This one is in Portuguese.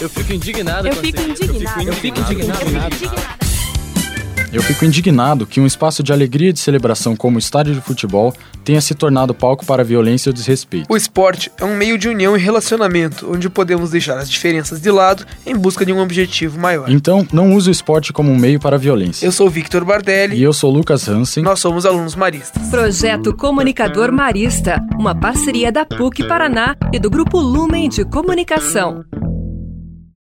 Eu fico indignado Eu fico indignado. Eu fico indignado. Eu fico indignado que um espaço de alegria e de celebração como o estádio de futebol tenha se tornado palco para violência e desrespeito. O esporte é um meio de união e relacionamento, onde podemos deixar as diferenças de lado em busca de um objetivo maior. Então, não use o esporte como um meio para a violência. Eu sou Victor Bardelli, E eu sou Lucas Hansen. nós somos alunos maristas. Projeto Comunicador Marista, uma parceria da PUC Paraná e do Grupo Lumen de Comunicação.